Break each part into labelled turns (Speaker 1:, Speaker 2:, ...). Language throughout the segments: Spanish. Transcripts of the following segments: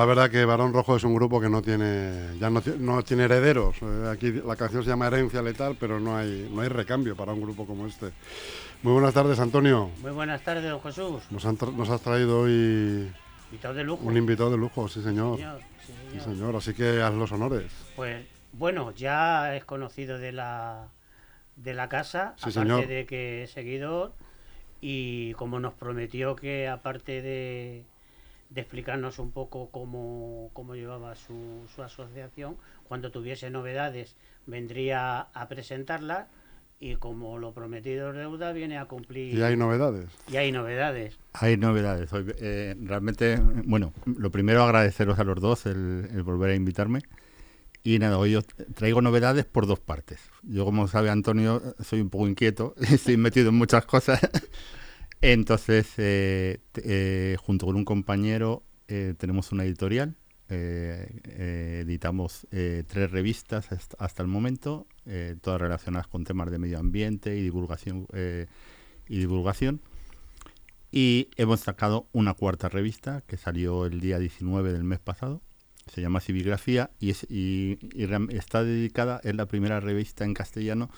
Speaker 1: La verdad que Barón Rojo es un grupo que no tiene ya no, no tiene herederos. Eh, aquí la canción se llama Herencia Letal, pero no hay no hay recambio para un grupo como este. Muy buenas tardes, Antonio.
Speaker 2: Muy buenas tardes, don Jesús.
Speaker 1: Nos, nos has traído hoy
Speaker 2: invitado de lujo.
Speaker 1: un invitado de lujo, sí señor. Sí, señor. Así que haz los honores.
Speaker 2: Pues bueno, ya es conocido de la de la casa,
Speaker 1: Sí,
Speaker 2: aparte
Speaker 1: señor.
Speaker 2: de que es seguidor y como nos prometió que aparte de, de explicarnos un poco cómo, cómo llevaba su, su asociación, cuando tuviese novedades vendría a presentarlas y como lo prometido es deuda viene a cumplir
Speaker 1: Y hay novedades.
Speaker 2: y hay novedades.
Speaker 3: Hay novedades. Hoy, eh, realmente, bueno, lo primero agradeceros a los dos el, el volver a invitarme. Y nada, hoy os traigo novedades por dos partes. Yo, como sabe Antonio, soy un poco inquieto, estoy metido en muchas cosas. Entonces, eh, eh, junto con un compañero, eh, tenemos una editorial. eh, eh, editamos tres revistas hasta, el momento, todas relacionadas con temas de medio ambiente y divulgación. y divulgación. Y hemos sacado una cuarta revista que salió el día 19 del mes pasado. Se llama Civigrafía y, es, y, está dedicada, es la primera revista en castellano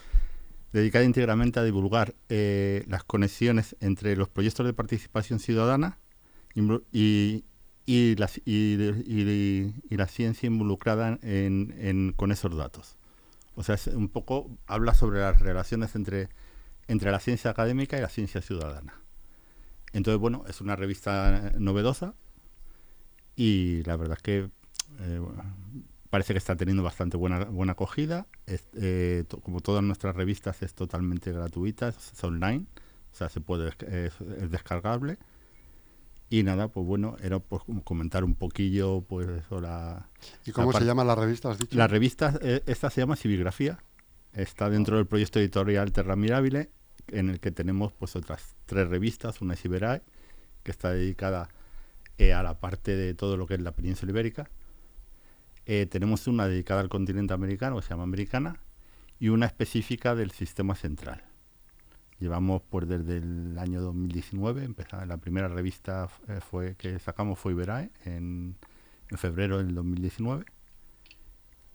Speaker 3: dedicada íntegramente a divulgar eh, las conexiones entre los proyectos de participación ciudadana y, la, ciencia involucrada en, con esos datos. O sea, es un poco habla sobre las relaciones entre, entre la ciencia académica y la ciencia ciudadana. Entonces, bueno, es una revista novedosa y la verdad es que eh, parece que está teniendo bastante buena, buena acogida. Es, eh, como todas nuestras revistas, es totalmente gratuita, es, es online, o sea, se puede, es, es descargable. Y nada, pues bueno, era pues como comentar un poquillo, pues eso, la,
Speaker 1: ¿Y cómo se llama la revista, has dicho?
Speaker 3: la revista, eh, esta se llama Civigrafía, está dentro del proyecto editorial Terra Mirabile, en el que tenemos pues otras tres revistas, una es Iberae, que está dedicada eh, a la parte de todo lo que es la península ibérica. Eh, tenemos una dedicada al continente americano, que se llama Americana, y una específica del sistema central. Llevamos pues desde el año 2019, empezó, la primera revista eh, fue que sacamos fue Iberae en, en febrero del 2019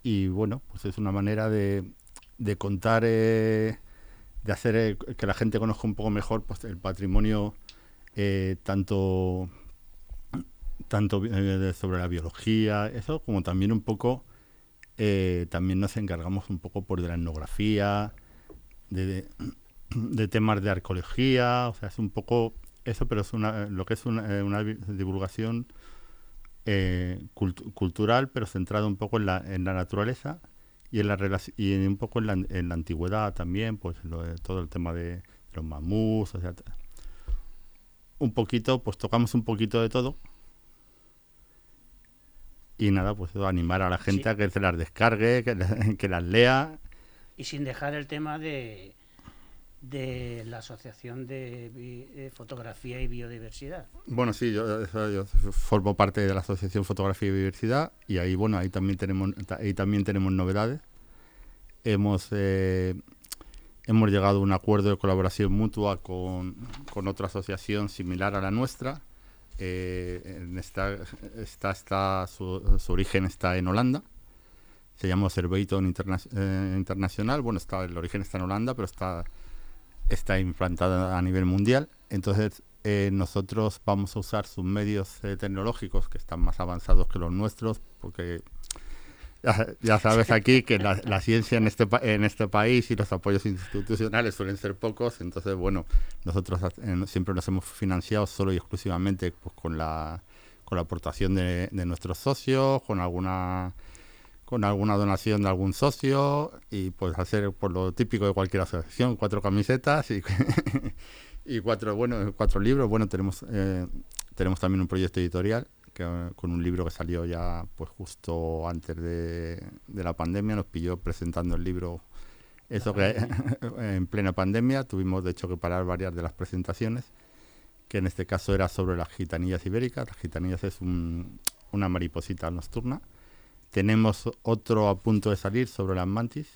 Speaker 3: y bueno, pues es una manera de, de contar, eh, de hacer que la gente conozca un poco mejor pues, el patrimonio tanto, tanto eh, sobre la biología, eso, como también un poco, eh, también nos encargamos un poco por de la etnografía, de, temas de arqueología, o sea, es un poco eso, pero es una, lo que es una, eh, divulgación eh, cult- cultural, pero centrado un poco en la, en la naturaleza y en la y un poco en la, en la antigüedad también, pues lo de- todo el tema de los mamús, o sea, un poquito, pues tocamos un poquito de todo. Y nada, pues animar a la gente
Speaker 2: Sí.
Speaker 3: a que se las descargue, que, que las lea.
Speaker 2: Y sin dejar el tema de, de la Asociación de, Fotografía y Biodiversidad.
Speaker 3: Bueno, sí, yo, formo parte de la Asociación Fotografía y Biodiversidad y ahí, bueno, ahí también tenemos, ahí también tenemos novedades. Hemos, eh, hemos llegado a un acuerdo de colaboración mutua con, con otra asociación similar a la nuestra. Eh, en esta, esta, está, su, su origen está en Holanda. Se llama Surveyton Interna eh, Internacional. Bueno, está, el origen está en Holanda, pero está, está implantada a nivel mundial. Entonces, eh, nosotros vamos a usar sus medios eh, tecnológicos que están más avanzados que los nuestros, porque ya, sabes aquí que la, ciencia en este, en este país y los apoyos institucionales suelen ser pocos, entonces, bueno, nosotros siempre nos hemos financiado solo y exclusivamente pues, con, la, con la aportación de, de nuestros socios, con alguna con alguna donación de algún socio y pues hacer por lo típico de cualquier asociación, cuatro camisetas y, y cuatro, bueno, cuatro libros. Bueno, tenemos, eh, tenemos también un proyecto editorial que, con un libro que salió ya pues justo antes de, de la pandemia, nos pilló presentando el libro eso que en plena pandemia tuvimos de hecho que parar varias de las presentaciones, que en este caso era sobre las gitanillas ibéricas. Las gitanillas es un- una mariposita nocturna. Tenemos otro a punto de salir sobre las mantis.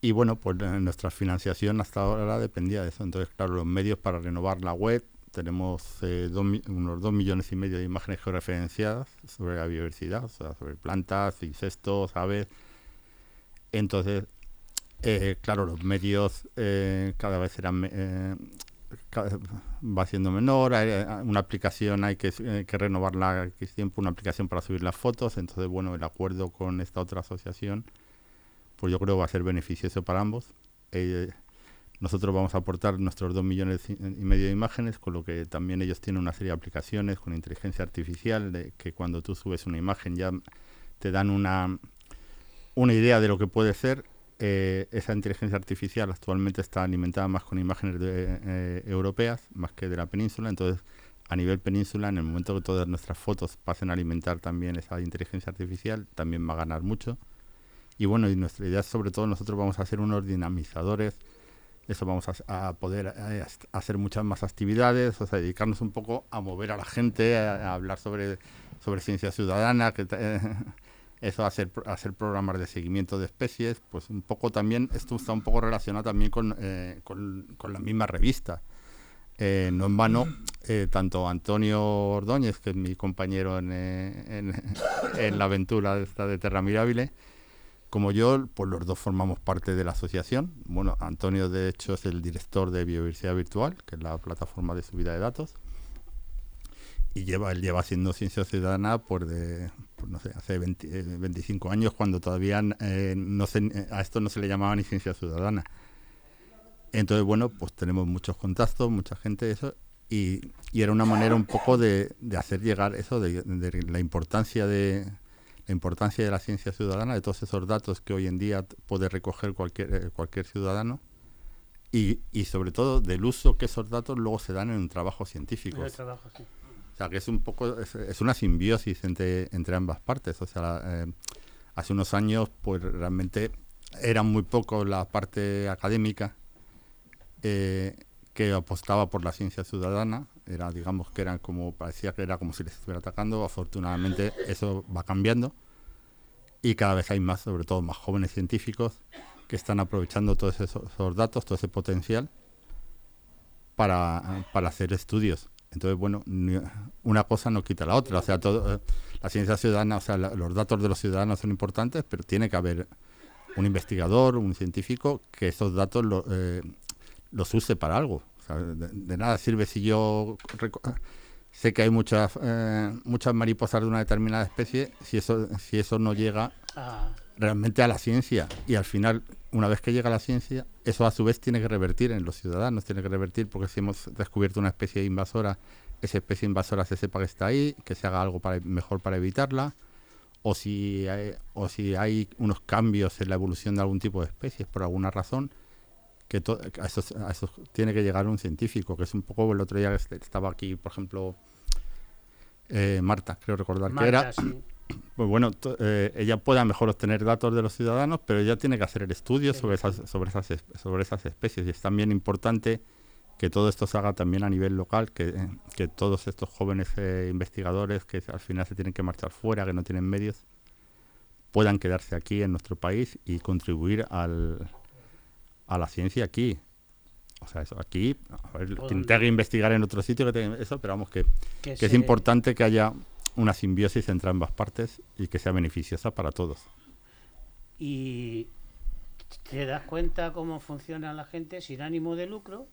Speaker 3: Y bueno, pues nuestra financiación hasta ahora dependía de eso. Entonces, claro, los medios para renovar la web tenemos eh, unos dos millones y medio de imágenes georreferenciadas sobre la biodiversidad, o sea, sobre plantas, insectos, aves. Entonces, eh, claro, los medios eh, cada vez eran va siendo menor, una aplicación hay que, que renovarla que tiempo, una aplicación para subir las fotos, entonces bueno, el acuerdo con esta otra asociación, pues yo creo que va a ser beneficioso para ambos. Nosotros vamos a aportar nuestros dos millones y medio de imágenes, con lo que también ellos tienen una serie de aplicaciones con inteligencia artificial, de que cuando tú subes una imagen ya te dan una, una idea de lo que puede ser. Eh, esa inteligencia artificial actualmente está alimentada más con imágenes eh, europeas, más que de la península. Entonces, a nivel península, en el momento que todas nuestras fotos pasen a alimentar también esa inteligencia artificial, también va a ganar mucho. Y bueno, y nuestra idea es sobre todo nosotros vamos a ser unos dinamizadores eso vamos a, poder eh, hacer muchas más actividades, o sea, dedicarnos un poco a mover a la gente, a, hablar sobre, sobre ciencia ciudadana, que eso, hacer, hacer programas de seguimiento de especies, pues un poco también, esto está un poco relacionado también con, eh, con, la misma revista. Eh, no en vano, tanto Antonio Ordóñez, que es mi compañero en, en, la aventura esta de Terra Mirabile, como yo, pues los dos formamos parte de la asociación. Bueno, Antonio de hecho es el director de Biodiversidad Virtual, que es la plataforma de subida de datos. Y lleva, él lleva haciendo ciencia ciudadana pues de, pues no sé, hace 25 eh, años cuando todavía eh, no a esto no se le llamaba ni ciencia ciudadana. Entonces, bueno, pues tenemos muchos contactos, mucha gente, eso, y, era una manera un poco de, hacer llegar eso, de la importancia de, la importancia de la ciencia ciudadana, de todos esos datos que hoy en día puede recoger cualquier, eh, cualquier ciudadano y, y, sobre todo del uso que esos datos luego se dan en un trabajo científico.
Speaker 2: O
Speaker 3: sea, que es un poco, es, una simbiosis entre, entre ambas partes. O sea, eh, hace unos años, pues realmente era muy poco la parte académica eh, que apostaba por la ciencia ciudadana era digamos que eran como parecía que era como si les estuviera atacando. Afortunadamente eso va cambiando. Y cada vez hay más sobre todo más jóvenes científicos que están aprovechando todos esos, datos todo ese potencial para, para, hacer estudios. Entonces bueno una cosa no quita la otra. O sea todo eh, la ciencia ciudadana o sea los datos de los ciudadanos son importantes pero tiene que haber un investigador un científico que esos datos eh, los use para algo de, nada sirve si yo sé que hay muchas eh, muchas mariposas de una determinada especie si eso si eso no llega ah. realmente a la ciencia y al final una vez que llega a la ciencia eso a su vez tiene que revertir en los ciudadanos tiene que revertir porque si hemos descubierto una especie invasora esa especie invasora se sepa que está ahí que se haga algo para, mejor para evitarla o si hay, o si hay unos cambios en la evolución de algún tipo de especies por alguna razón que a, eso, tiene que llegar un científico, que es un poco el otro día que estaba aquí, por ejemplo, eh, Marta, creo recordar que era. Pues bueno, eh, ella puede mejor obtener datos de los ciudadanos, pero ella tiene que hacer el estudio sobre, esas, sobre, esas, sobre esas especies. Y es también importante que todo esto se haga también a nivel local, que, que todos estos jóvenes eh, investigadores que al final se tienen que marchar fuera, que no tienen medios, puedan quedarse aquí en nuestro país y contribuir al, a la ciencia aquí. O sea, eso aquí, a ver, que investigar en otro sitio, que eso, pero vamos, que, que, es importante que haya una simbiosis entre ambas partes y que sea beneficiosa para todos.
Speaker 2: Y te das cuenta cómo funciona la gente sin ánimo de lucro,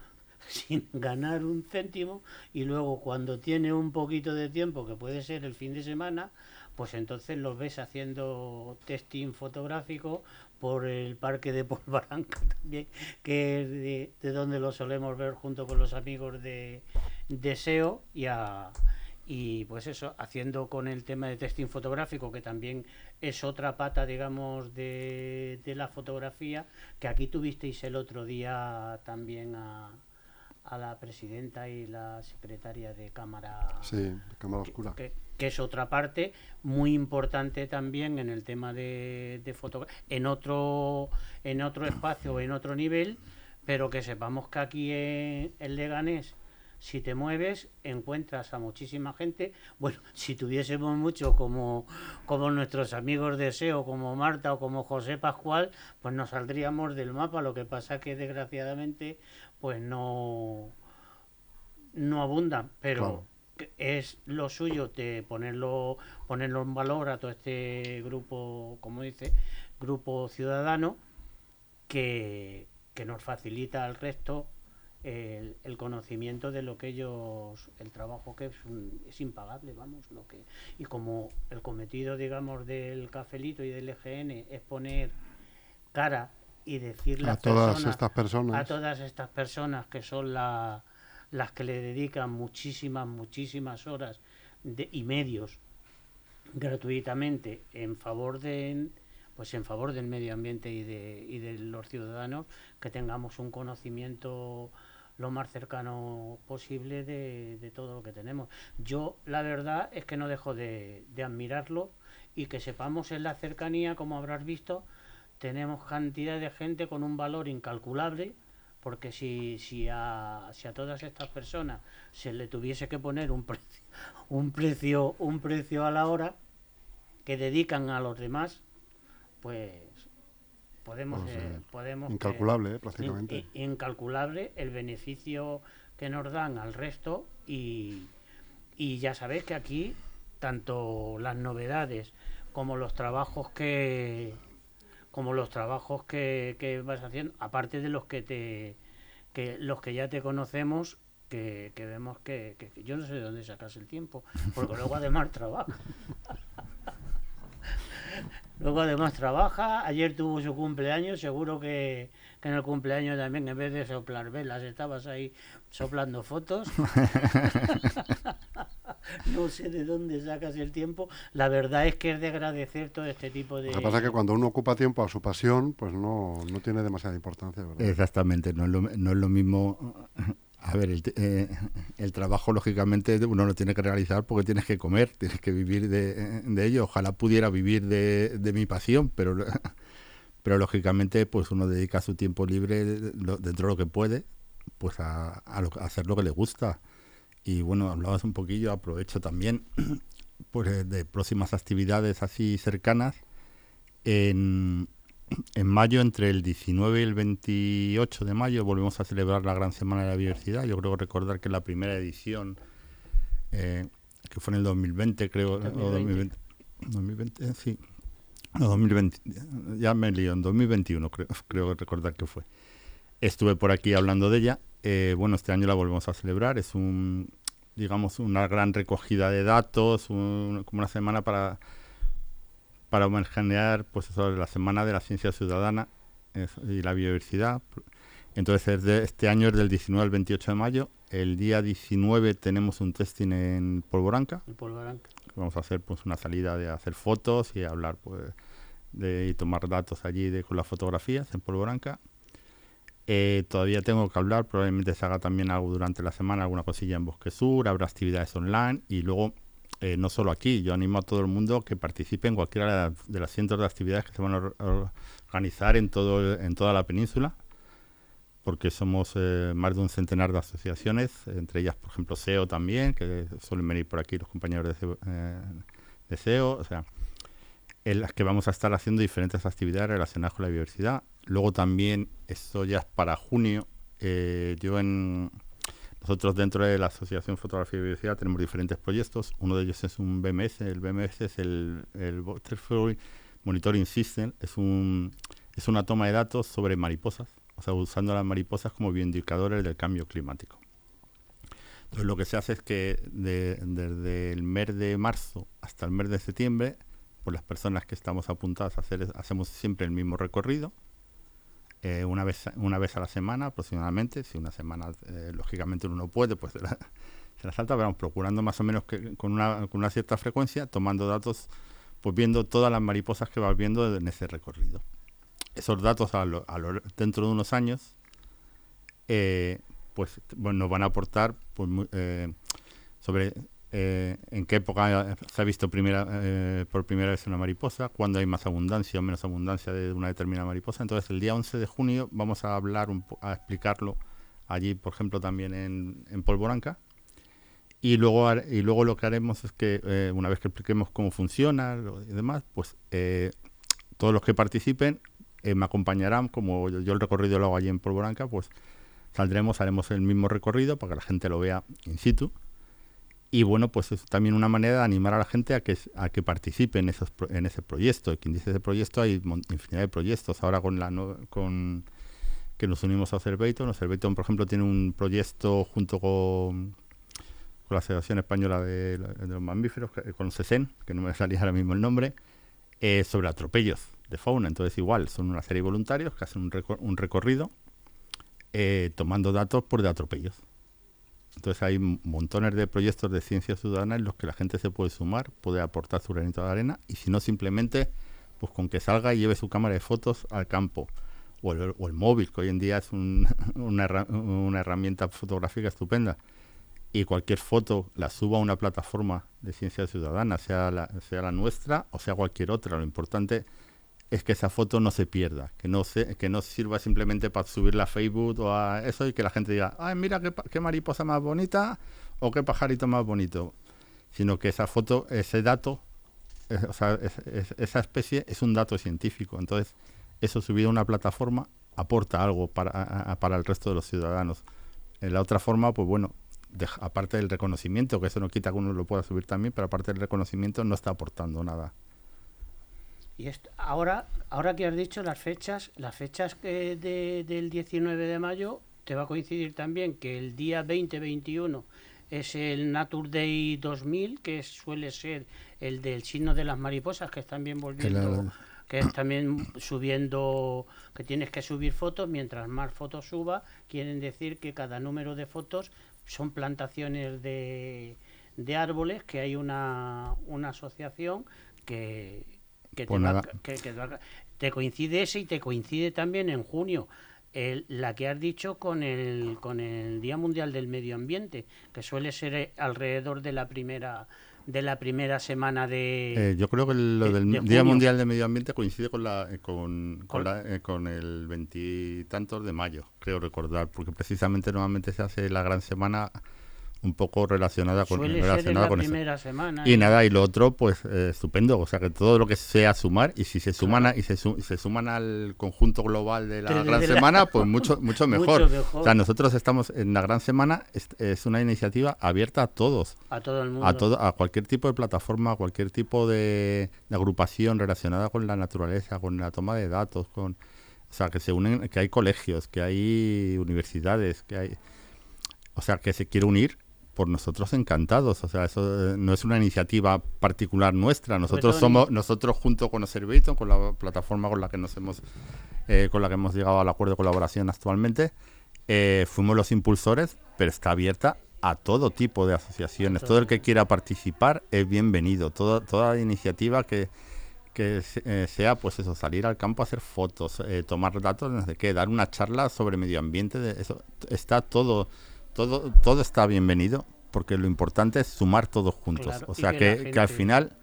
Speaker 2: sin ganar un céntimo, y luego cuando tiene un poquito de tiempo, que puede ser el fin de semana, pues entonces los ves haciendo testing fotográfico por el parque de Polvaranca también, que es de, donde lo solemos ver junto con los amigos de, SEO y y pues eso, haciendo con el tema de testing fotográfico, que también es otra pata, digamos, de, de la fotografía, que aquí tuvisteis el otro día también a, a la presidenta y la secretaria de Cámara,
Speaker 1: sí, cámara Oscura.
Speaker 2: Que, es otra parte muy importante también en el tema de, de fotografía, en otro, en otro espacio, en otro nivel, pero que sepamos que aquí en, en Leganés si te mueves encuentras a muchísima gente. Bueno, si tuviésemos mucho como, como nuestros amigos de SEO, como Marta o como José Pascual, pues nos saldríamos del mapa. Lo que pasa que desgraciadamente pues no no abundan, pero es lo suyo de ponerlo, ponerlo en valor a todo este grupo, como dice, grupo ciudadano, que, nos facilita al resto el, conocimiento de lo que ellos, el trabajo que es, es impagable, vamos, lo que y como el cometido, digamos, del cafelito y del EGN es poner cara y decirle
Speaker 1: a todas estas personas.
Speaker 2: a todas estas personas que son la, las que le dedican muchísimas, muchísimas horas de, y medios gratuitamente en favor de pues en favor del medio ambiente y de, y de los ciudadanos que tengamos un conocimiento lo más cercano posible de, todo lo que tenemos. Yo la verdad es que no dejo de, de admirarlo y que sepamos en la cercanía, como habrás visto, tenemos cantidad de gente con un valor incalculable porque si, si, a, si a todas estas personas se le tuviese que poner un precio, un precio, un precio a la hora que dedican a los demás, pues podemos, pues, eh, podemos
Speaker 1: incalculable eh, prácticamente
Speaker 2: incalculable el beneficio que nos dan al resto y, y ya sabéis que aquí tanto las novedades como los trabajos que como los trabajos que, vas haciendo, aparte de los que te que los que ya te conocemos, que, vemos que, yo no sé de dónde sacas el tiempo, porque luego además trabaja. luego además trabaja, ayer tuvo su cumpleaños, seguro que, que en el cumpleaños también en vez de soplar velas estabas ahí soplando fotos. no sé de dónde sacas el tiempo. La verdad es que es de agradecer todo este tipo de...
Speaker 1: Lo que pasa es que cuando uno ocupa tiempo a su pasión, pues no, no tiene demasiada importancia.
Speaker 3: Exactamente, no es, lo, no es lo mismo... A ver, el, eh, el, trabajo lógicamente uno lo tiene que realizar porque tienes que comer, tienes que vivir de, ello. Ojalá pudiera vivir de, mi pasión, pero pero lógicamente pues uno dedica su tiempo libre dentro de lo que puede pues a, hacer lo que le gusta y bueno, hablabas un poquillo, aprovecho también pues, de próximas actividades así cercanas. En, en mayo, entre el 19 y el 28 de mayo, volvemos a celebrar la Gran Semana de la Biodiversidad. Yo creo recordar que la primera edición, eh, que fue en el 2020, creo, 2020. o 2020, eh, sí. No, 2020, ya me lío, en 2021 creo, creo recordar que fue. Estuve por aquí hablando de ella. bueno, este año la volvemos a celebrar. Es un, digamos, una gran recogida de datos, como una semana para, para homenajear pues, la Semana de la Ciencia Ciudadana y la Biodiversidad. Entonces, este año es del 19 al 28 de mayo. El día 19 tenemos un testing en Polvoranca. Vamos a hacer pues una salida de hacer fotos y hablar pues de y tomar datos allí de, con las fotografías en Polvoranca. Eh, todavía tengo que hablar, probablemente se haga también algo durante la semana, alguna cosilla en Bosque Sur, habrá actividades online y luego, eh, no solo aquí, yo animo a todo el mundo que participe en cualquiera de las, cientos de actividades que se van a organizar en, todo, en toda la península, porque somos eh, más de un centenar de asociaciones, entre ellas, por ejemplo, SEO también, que suelen venir por aquí los compañeros de, de SEO, o sea, en las que vamos a estar haciendo diferentes actividades relacionadas con la biodiversidad. Luego también, esto ya es para junio, eh, yo en... Nosotros dentro de la Asociación Fotografía y Biodiversidad tenemos diferentes proyectos. Uno de ellos es un BMS. El BMS es el, el Butterfly Monitoring System. Es, un, es una toma de datos sobre mariposas, o sea, usando las mariposas como bioindicadores del cambio climático. Entonces lo que se hace es que desde el mes de marzo hasta el mes de septiembre, por las personas que estamos apuntadas a hacer, hacemos siempre el mismo recorrido eh, una, vez, una vez a la semana aproximadamente. Si una semana, eh, lógicamente, uno no puede, pues se la, salta, pero vamos procurando más o menos que con una, con una cierta frecuencia, tomando datos, pues viendo todas las mariposas que vas viendo en ese recorrido. Esos datos dentro de unos años, eh, pues bueno, nos van a aportar pues, sobre eh, en qué época se ha visto primera, eh, por primera vez una mariposa, cuándo hay más abundancia o menos abundancia de una determinada mariposa. Entonces el día 11 de junio vamos a hablar, a explicarlo allí, por ejemplo, también en, en Polvoranca. Y luego, y luego lo que haremos es que eh, una vez que expliquemos cómo funciona y demás, pues todos los que participen me acompañarán, como yo, el recorrido lo hago allí en Polvoranca, pues Saldremos, haremos el mismo recorrido para que la gente lo vea in situ. Y bueno, pues es también una manera de animar a la gente a que, a que participe en, esos, en ese proyecto. Quien dice ese proyecto, hay infinidad de proyectos. Ahora con la con que nos unimos a Observaton. Observaton, por ejemplo, tiene un proyecto junto con, con la Asociación Española de, los Mamíferos, con CESEN, que no me salía ahora mismo el nombre, eh, sobre atropellos de fauna. Entonces, igual, son una serie de voluntarios que hacen un, un recorrido eh, tomando datos por de atropellos. Entonces hay montones de proyectos de ciencia ciudadana en los que la gente se puede sumar, puede aportar su granito de arena y si no simplemente pues con que salga y lleve su cámara de fotos al campo o el, móvil, que hoy en día es una, herramienta fotográfica estupenda, y cualquier foto la suba a una plataforma de ciencia ciudadana, sea la, sea la nuestra o sea cualquier otra. Lo importante es que esa foto no se pierda, que no se, que no sirva simplemente para subirla a Facebook o a eso y que la gente diga, ay, mira qué, mariposa más bonita o qué pajarito más bonito, sino que esa foto, ese dato, esa especie es un dato científico. Entonces, eso subido a una plataforma aporta algo para, para el resto de los ciudadanos. En la otra forma, pues bueno, aparte del reconocimiento, que eso no quita que uno lo pueda subir también, pero aparte del reconocimiento no está aportando nada.
Speaker 2: Y ahora, ahora que has dicho las fechas, las fechas que del 19 de mayo, te va a coincidir también que el día 2021 es el Nature Day 2000, que suele ser el del signo de las mariposas, que están bien volviendo que es también subiendo, que tienes que subir fotos, mientras más fotos suba, quieren decir que cada número de fotos son plantaciones de, de árboles, que hay una, una asociación que, que, te, pues te coincide ese y te coincide también en junio. El, la que has dicho con el, con el Día Mundial del Medio Ambiente, que suele ser eh, alrededor de la primera de la primera semana de...
Speaker 3: Eh, yo creo que lo del Día Mundial de Medio Ambiente coincide con, la, eh, con, con, la, eh, con el veintitantos de mayo, creo recordar, porque precisamente normalmente se hace la gran semana un poco relacionada con, relacionada con
Speaker 2: primera Semana,
Speaker 3: y nada y lo otro pues eh, estupendo. O sea que todo lo que sea sumar y si se suman y se, se, suman al conjunto global de la gran semana pues mucho mucho mejor. o sea nosotros estamos en la gran semana es, una iniciativa abierta a todos.
Speaker 2: A todo el mundo.
Speaker 3: a todo a cualquier tipo de plataforma a cualquier tipo de, de agrupación relacionada con la naturaleza con la toma de datos con o sea que se unen que hay colegios que hay universidades que hay o sea que se quiere unir por nosotros encantados. O sea, eso eh, no es una iniciativa particular nuestra. Nosotros somos, nosotros junto con Observator, con la plataforma con la que nos hemos, eh, con la que hemos llegado al acuerdo de colaboración actualmente, eh, fuimos los impulsores, pero está abierta a todo tipo de asociaciones. Todo el que quiera participar es bienvenido. Toda, toda iniciativa que, que sea, pues eso, salir al campo a hacer fotos, tomar datos, no sé qué, dar una charla sobre medio ambiente, de eso está todo todo, todo está bienvenido porque lo importante es sumar todos juntos. o sea que, al final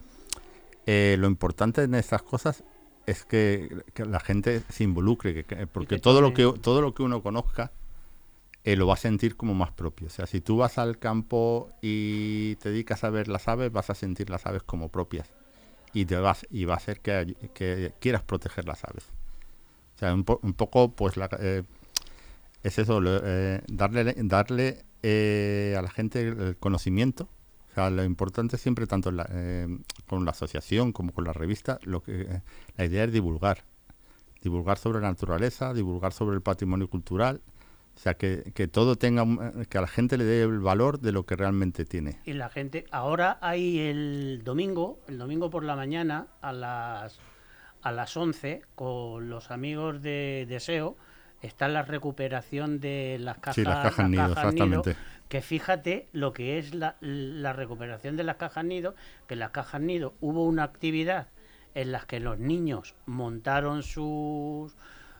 Speaker 3: eh, lo importante en estas cosas es que, la gente se involucre, porque todo lo que todo lo que uno conozca eh, lo va a sentir como más propio. O sea, si tú vas al campo y te dedicas a ver las aves, vas a sentir las aves como propias y te vas y va a ser que, quieras proteger las aves. O sea, un, un poco, pues la, eh, es eso, eh, darle, darle eh, a la gente el conocimiento. O sea, lo importante siempre, tanto eh, con la asociación como con la revista, lo que la idea es divulgar. Divulgar sobre la naturaleza, divulgar sobre el patrimonio cultural. O sea, que, que todo tenga, que a la gente le dé el valor de lo que realmente tiene.
Speaker 2: Y la gente, ahora hay el domingo, el domingo por la mañana, a las, a las 11, con los amigos de Deseo, está la recuperación de las cajas,
Speaker 3: sí, las cajas, nido, exactamente.
Speaker 2: que fíjate lo que es la, recuperación de las cajas nido, que en las cajas nido hubo una actividad en las que los niños montaron sus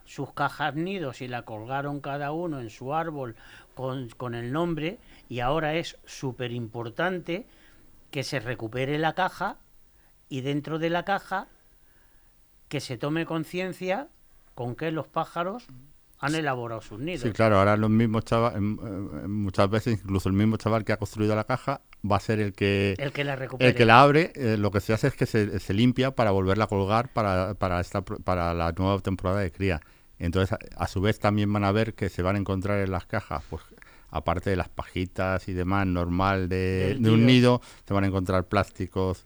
Speaker 2: sus cajas nidos y la colgaron cada uno en su árbol con, con el nombre y ahora es súper importante que se recupere la caja y dentro de la caja que se tome conciencia con que los pájaros han elaborado sus nidos.
Speaker 3: Sí, claro, ahora los mismos chavales, muchas veces incluso el mismo chaval que ha construido la caja va a ser el que,
Speaker 2: el que la recupere.
Speaker 3: El que la abre, eh, lo que se hace es que se, se limpia para volverla a colgar para, para, esta, para la nueva temporada de cría. Entonces, a, a su vez también van a ver que se van a encontrar en las cajas, pues aparte de las pajitas y demás normal de, de un
Speaker 2: nido.
Speaker 3: te van a encontrar plásticos,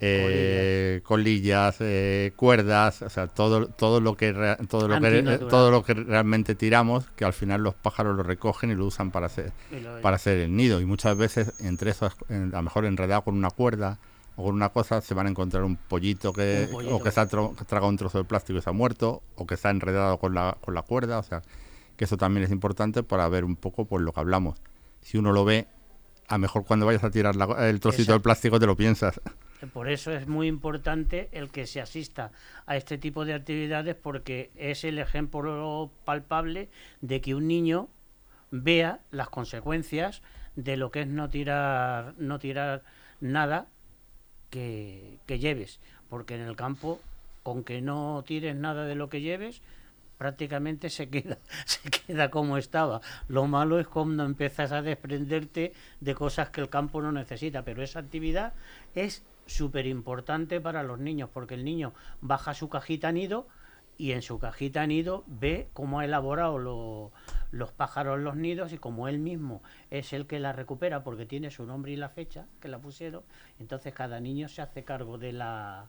Speaker 3: eh, colillas, eh, cuerdas, o sea, todo, todo lo que rea- todo lo que
Speaker 2: Antinatural.
Speaker 3: todo lo que realmente tiramos, que al final los pájaros lo recogen y lo usan para hacer para hacer el nido. Y muchas veces entre esos, en- a lo mejor enredado con una cuerda o con una cosa, se van a encontrar un pollito que,
Speaker 2: Un pollito.
Speaker 3: o que se ha tragado un trozo de plástico y se ha muerto, o que está enredado con la, con la cuerda. O sea, que eso también es importante para ver un poco por lo que hablamos. Si uno lo ve, a mejor cuando vayas a tirar la- el trocito de plástico te lo piensas.
Speaker 2: Por eso es muy importante el que se asista a este tipo de actividades porque es el ejemplo palpable de que un niño vea las consecuencias de lo que es no tirar no tirar nada que, que lleves porque en el campo con que no tires nada de lo que lleves prácticamente se queda se queda como estaba. Lo malo es cuando empiezas a desprenderte de cosas que el campo no necesita pero esa actividad es súper importante para los niños porque el niño baja su cajita nido y en su cajita nido ve cómo ha elaborado lo- los pájaros los nidos y como él mismo es el que la recupera porque tiene su nombre y la fecha que la pusieron, entonces cada niño se hace cargo de la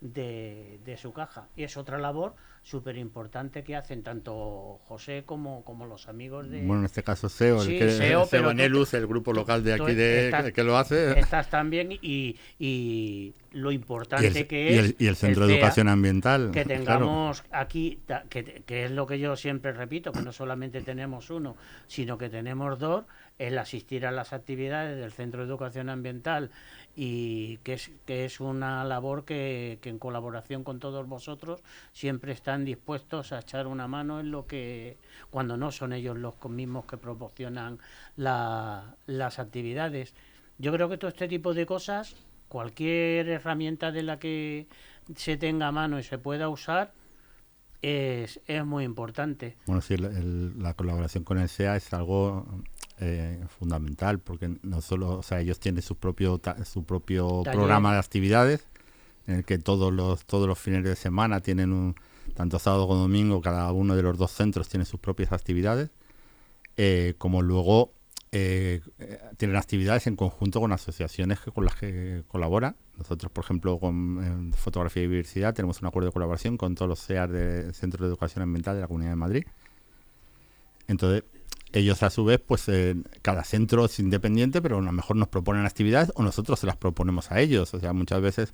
Speaker 2: de, de su caja. Y es otra labor súper importante que hacen tanto José como, como los amigos de...
Speaker 3: Bueno, en este caso SEO, el
Speaker 2: Sí,
Speaker 3: que,
Speaker 2: SEO, pero tú-
Speaker 3: Enelus, el grupo local de aquí de,
Speaker 2: estás-
Speaker 3: que, lo hace.
Speaker 2: Estás también y, y lo
Speaker 3: Y
Speaker 2: importante
Speaker 3: el,
Speaker 2: que
Speaker 3: y
Speaker 2: es
Speaker 3: el- y el Centro de
Speaker 2: CEA,
Speaker 3: Educación Ambiental.
Speaker 2: que
Speaker 3: claro.
Speaker 2: tengamos aquí, que, que es lo que yo siempre repito, que no solamente tenemos uno, sino que tenemos dos, el asistir a las actividades del Centro de Educación Ambiental y que es, que es una labor que, que en colaboración con todos vosotros siempre están dispuestos a echar una mano en lo que, cuando no son ellos los mismos que proporcionan la- las actividades. Yo creo que todo este tipo de cosas, cualquier herramienta de la que se tenga a mano y se pueda usar, es, es muy importante.
Speaker 3: Bueno, sí, el- la colaboración con el SEA es algo eh, fundamental porque no solo, o sea, ellos tienen su propio su propio
Speaker 2: Taller.
Speaker 3: programa de actividades en el que todos los todos los fines de semana tienen un tanto sábado como domingo cada uno de los dos centros tiene sus propias actividades, eh, como luego eh, tienen actividades en conjunto con asociaciones que, con las que colaboran. Nosotros, por ejemplo, con Fotografía y Biodiversidad tenemos un acuerdo de colaboración con todos los CEAR del Centro de Educación Ambiental de la Comunidad de Madrid. Entonces, ellos a su vez, pues eh, cada centro es independiente, pero a lo mejor nos proponen actividades o nosotros se las proponemos a ellos. O sea, muchas veces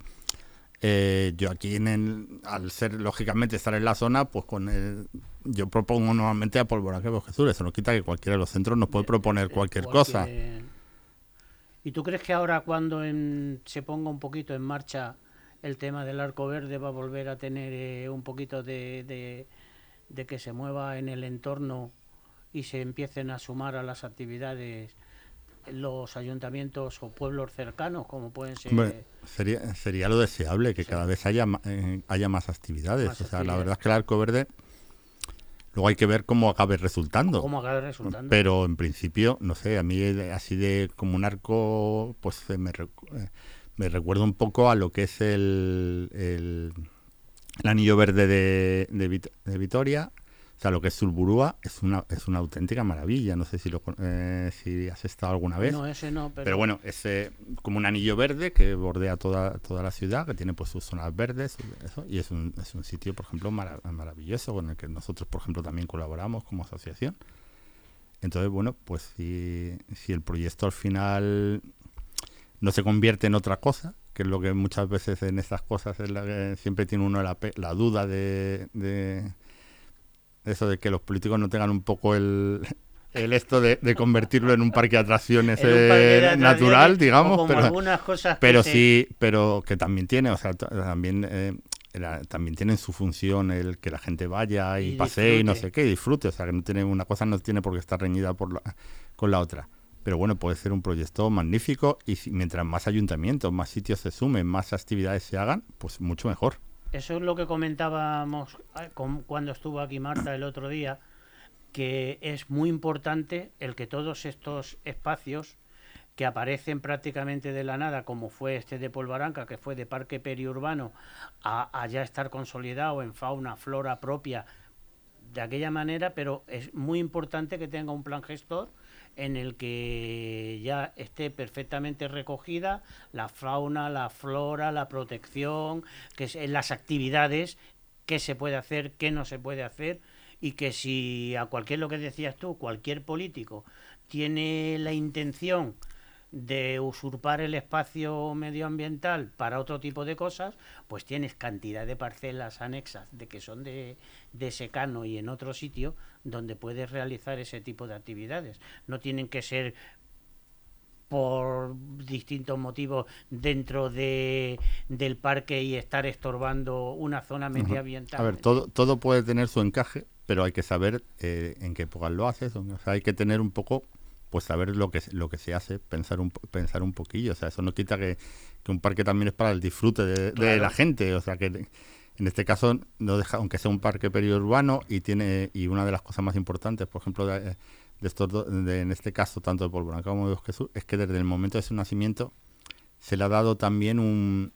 Speaker 3: eh, yo aquí, en el- al ser lógicamente estar en la zona, pues con el, yo propongo normalmente a Pólvora que Bosque Azul. Eso no quita que cualquiera de los centros nos puede proponer cualquier cosa.
Speaker 2: ¿Y tú crees que ahora cuando en- se ponga un poquito en marcha el tema del arco verde va a volver a tener eh, un poquito de, de- de que se mueva en el entorno y se empiecen a sumar a las actividades los ayuntamientos o pueblos cercanos como pueden ser
Speaker 3: sería, sería lo deseable que cada vez haya, eh, haya más actividades.
Speaker 2: Más
Speaker 3: o sea, la verdad es que el arco verde, luego hay que ver cómo acabe resultando.
Speaker 2: cómo acabe resultando
Speaker 3: Pero en principio, no sé, a mí así de como un arco, pues eh, me, eh, me recuerda un poco a lo que es el, el, el anillo verde de, de, de Vitoria. O sea, lo que es Sulburúa es una, es una auténtica maravilla. No sé si, lo, eh, si has estado alguna vez.
Speaker 2: no ese no pero,
Speaker 3: Pero bueno, es eh, como un anillo verde que bordea toda, toda la ciudad, que tiene pues sus zonas verdes, eso, y es un, es un sitio, por ejemplo, mara- maravilloso con el que nosotros, por ejemplo, también colaboramos como asociación. Entonces, bueno, pues si, si el proyecto al final no se convierte en otra cosa, que es lo que muchas veces en estas cosas es la que siempre tiene uno la, duda de, de eso de que los políticos no tengan un poco el, el esto de, de convertirlo en un parque de atracciones
Speaker 2: parque de
Speaker 3: eh,
Speaker 2: atracciones,
Speaker 3: natural, digamos,
Speaker 2: como
Speaker 3: pero,
Speaker 2: algunas cosas que
Speaker 3: pero
Speaker 2: se-
Speaker 3: sí, pero que también tiene, o sea, también eh, la- también tienen su función el que la gente vaya y,
Speaker 2: Y
Speaker 3: pasee y no sé qué, y disfrute, o sea, que no tiene una cosa no tiene por qué estar reñida por la- con la otra. Pero bueno, puede ser un proyecto magnífico y si- mientras más ayuntamientos, más sitios se sumen, más actividades se hagan, pues mucho mejor.
Speaker 2: Eso es lo que comentábamos cuando estuvo aquí Marta el otro día, que es muy importante el que todos estos espacios que aparecen prácticamente de la nada, como fue este de Polvaranca, que fue de parque periurbano, a, a ya estar consolidado en fauna, flora propia de aquella manera, pero es muy importante que tenga un plan gestor en el que ya esté perfectamente recogida la fauna, la flora, la protección, que es, las actividades, qué se puede hacer, qué no se puede hacer, y que si a cualquier lo que decías tú, cualquier político tiene la intención de usurpar el espacio medioambiental para otro tipo de cosas, pues tienes cantidad de parcelas anexas de que son de, de secano y en otro sitio donde puedes realizar ese tipo de actividades. No tienen que ser por distintos motivos dentro de, del parque y estar estorbando una zona medioambiental.
Speaker 3: A ver, todo, todo puede tener su encaje, pero hay que saber eh, en qué época lo haces. O sea, hay que tener un poco pues saber lo que lo que se hace, pensar un pensar un poquillo, o sea, eso no quita que, un parque también es para el disfrute de, la gente, o sea, que en este caso aunque sea un parque periurbano y tiene y una de las cosas más importantes, por ejemplo, de, estos en este caso tanto de Polvo como de Sur, es que desde el momento de su nacimiento se le ha dado también un,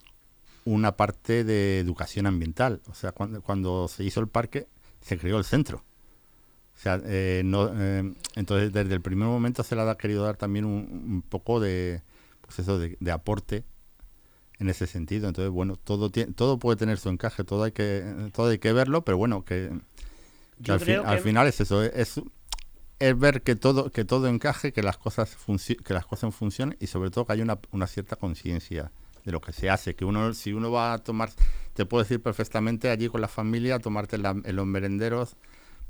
Speaker 3: una parte de educación ambiental, o sea, cuando, cuando se hizo el parque se creó el centro. O sea, eh, no, eh, entonces desde el primer momento se le ha querido dar también un, poco de, pues eso, de, aporte en ese sentido. Entonces, bueno, todo todo puede tener su encaje, todo hay que todo hay que verlo, pero bueno, que, al, final es eso, es, es ver que todo que todo encaje, que las cosas que las cosas funcionen y sobre todo que haya una, una cierta conciencia de lo que se hace, que uno si uno va a tomar te puedo decir perfectamente allí con la familia, tomarte en los merenderos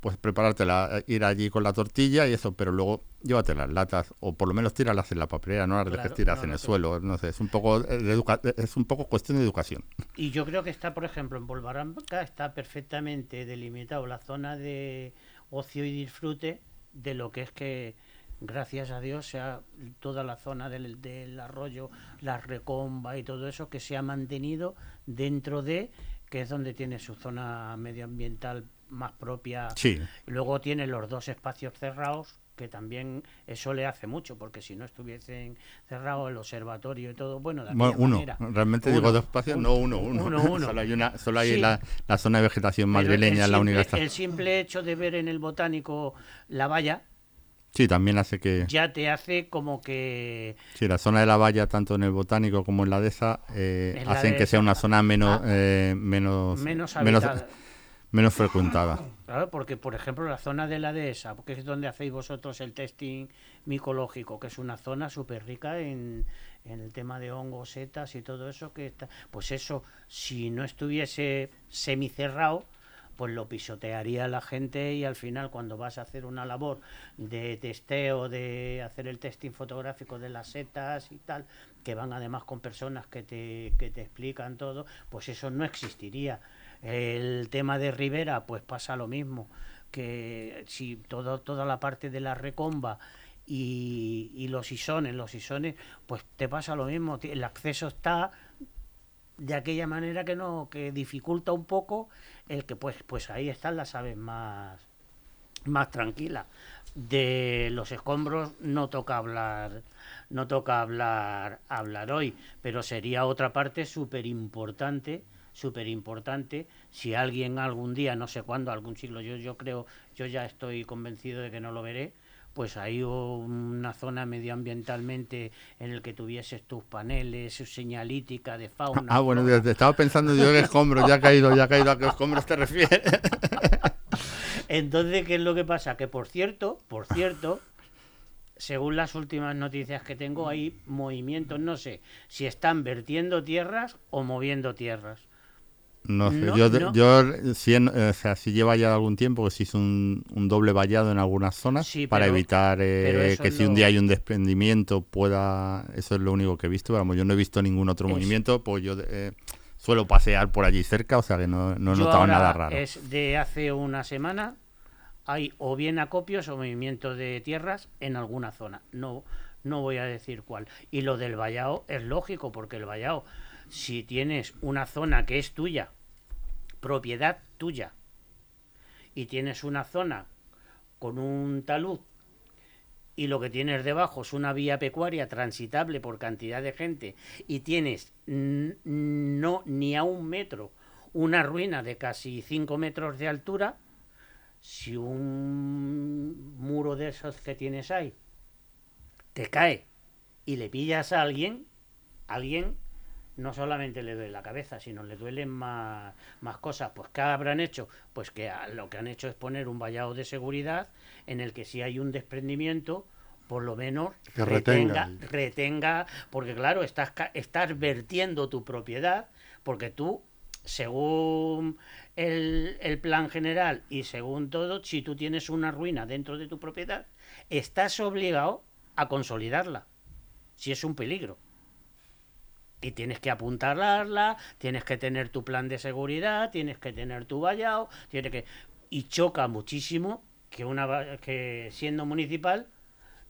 Speaker 3: pues preparártela, eh, ir allí con la tortilla y eso, pero luego llévate las latas o por lo menos tíralas en la papelera, no las dejes tiras en el suelo, no sé, es un poco eh, es un poco cuestión de educación.
Speaker 2: Y yo creo que está, por ejemplo, en Polvaranca está perfectamente delimitado la zona de ocio y disfrute de lo que es que gracias a Dios sea toda la zona del, del arroyo, la recomba y todo eso que se ha mantenido dentro de que es donde tiene su zona medioambiental más propia.
Speaker 3: Sí.
Speaker 2: Luego tiene los dos espacios cerrados, que también eso le hace mucho, porque si no estuviesen cerrados el observatorio y todo, bueno, de
Speaker 3: uno. Realmente digo dos espacios, no uno, uno. solo hay, una, solo hay la, zona de vegetación madrileña, la única
Speaker 2: El simple hecho de ver en el botánico la valla,
Speaker 3: Sí, también hace que...
Speaker 2: Ya te hace como que...
Speaker 3: Sí, la zona de la valla, tanto en el botánico como en la dehesa, eh, hacen que sea una zona menos... Ah. Eh, menos,
Speaker 2: menos,
Speaker 3: menos frecuentada.
Speaker 2: Claro, porque por ejemplo la zona de la dehesa, porque es donde hacéis vosotros el testing micológico, que es una zona súper rica en, el tema de hongos, setas y todo eso, que está, pues eso, si no estuviese semicerrado, pues lo pisotearía la gente y al final cuando vas a hacer una labor de testeo, de hacer el testing fotográfico de las setas y tal, que van además con personas que te, que te explican todo, pues eso no existiría. El tema de Rivera, pues pasa lo mismo, que si todo, toda la parte de la recomba y, y los isones, los isones, pues te pasa lo mismo, el acceso está de aquella manera que no, que dificulta un poco el que pues, pues ahí están las aves más, más tranquilas. De los escombros no toca hablar, no toca hablar, hablar hoy, pero sería otra parte súper importante súper importante. Si alguien algún día, no sé cuándo, algún siglo, yo, yo creo, yo ya estoy convencido de que no lo veré, pues hay una zona medioambientalmente en el que tuvieses tus paneles, su señalítica de fauna.
Speaker 3: Ah, bueno, estaba pensando yo en escombros, ya ha caído, ya ha caído a qué escombros te refieres.
Speaker 2: Entonces, ¿qué es lo que pasa? Que por cierto, por cierto, según las últimas noticias que tengo, hay movimientos, no sé si están vertiendo tierras o moviendo tierras.
Speaker 3: No sé, yo, yo si, o sea, si lleva ya algún tiempo que se hizo un, doble vallado en algunas zonas para evitar eh, que si un día hay un desprendimiento pueda... Eso es lo único que he visto, vamos, yo no he visto ningún otro movimiento, pues yo eh, suelo pasear por allí cerca, o sea que no, no he notado nada raro.
Speaker 2: Es de hace una semana, hay o bien acopios o movimiento de tierras en alguna zona, no, no voy a decir cuál. Y lo del vallado es lógico, porque el vallado si tienes una zona que es tuya, propiedad tuya, y tienes una zona con un talud y lo que tienes debajo es una vía pecuaria transitable por cantidad de gente y tienes no ni a un metro una ruina de casi 5 metros de altura, si un muro de esos que tienes ahí te cae y le pillas a alguien, alguien no solamente le duele la cabeza, sino le duelen más, más cosas. Pues ¿qué habrán hecho? Pues que lo que han hecho es poner un vallado de seguridad en el que si hay un desprendimiento, por lo menos
Speaker 1: Que
Speaker 2: retenga,
Speaker 1: retenga.
Speaker 2: retenga, porque claro, estás, estás vertiendo tu propiedad, porque tú, según el, el plan general y según todo, si tú tienes una ruina dentro de tu propiedad, estás obligado a consolidarla, si es un peligro. Y tienes que apuntalarla, tienes que tener tu plan de seguridad, tienes que tener tu vallado, tienes que... Y choca muchísimo que, una, que siendo municipal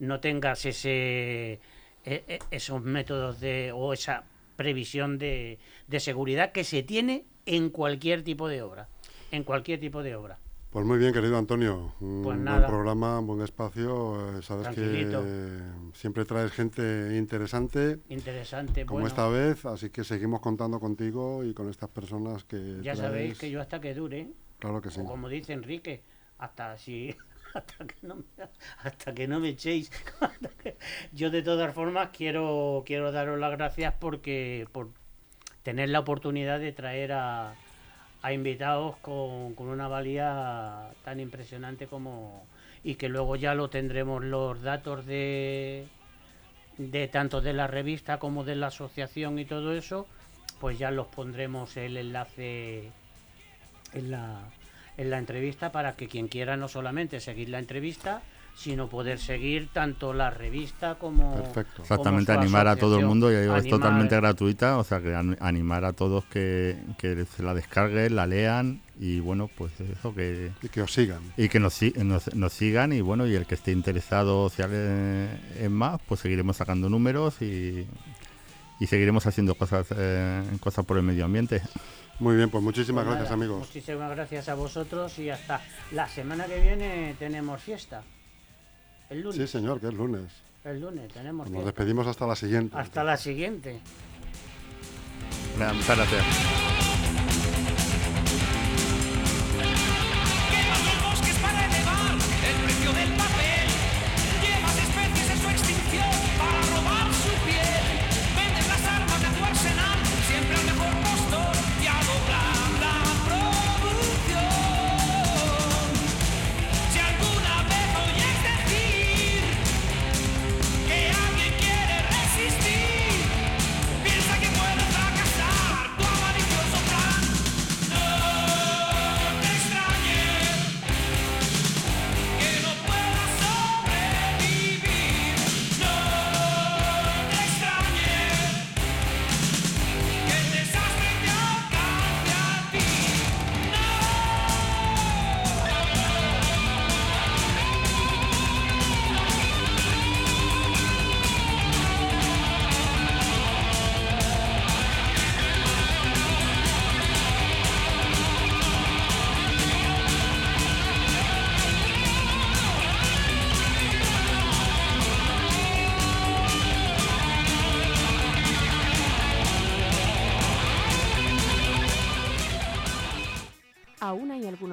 Speaker 2: no tengas ese e- e- esos métodos de o esa previsión de, de seguridad que se tiene en cualquier tipo de obra en cualquier tipo de obra
Speaker 1: Pues muy bien, querido Antonio. Un
Speaker 2: Pues
Speaker 1: buen programa, un buen espacio. eh, Sabes
Speaker 2: Tranquilito.
Speaker 1: que siempre traes gente interesante,
Speaker 2: interesante
Speaker 1: como
Speaker 2: bueno,
Speaker 1: esta vez, así que seguimos contando contigo y con estas personas que.
Speaker 2: ya
Speaker 1: traes.
Speaker 2: sabéis que yo hasta que dure
Speaker 1: Claro que sí.
Speaker 2: o como dice Enrique hasta si hasta que no me, hasta que no me echéis que- yo de todas formas quiero quiero daros las gracias porque por tener la oportunidad de traer a, a invitados con, con una valía tan impresionante como y que luego ya lo tendremos los datos de de tanto de la revista como de la asociación y todo eso pues ya los pondremos el enlace en la, en la entrevista para que quien quiera no solamente seguir la entrevista, sino poder seguir tanto la revista como...
Speaker 1: Perfecto.
Speaker 3: Exactamente,
Speaker 2: como
Speaker 3: animar a todo el mundo, ya digo, es totalmente gratuita, o sea que an- animar a todos que, que se la descarguen, la lean y bueno, pues eso, que,
Speaker 1: Y que os sigan.
Speaker 3: y que nos, nos, nos sigan y bueno, y el que esté interesado en más, pues seguiremos sacando números y, y seguiremos haciendo cosas, eh, cosas por el medio ambiente.
Speaker 1: Muy bien, pues muchísimas
Speaker 2: Pues
Speaker 1: gracias,
Speaker 2: nada,
Speaker 1: amigos.
Speaker 2: Muchísimas gracias a vosotros y hasta la semana que viene tenemos fiesta. El lunes.
Speaker 1: Sí, señor, que es lunes.
Speaker 2: El lunes tenemos
Speaker 1: Nos despedimos hasta la siguiente.
Speaker 2: Hasta la siguiente.
Speaker 3: Nada, Muchas gracias.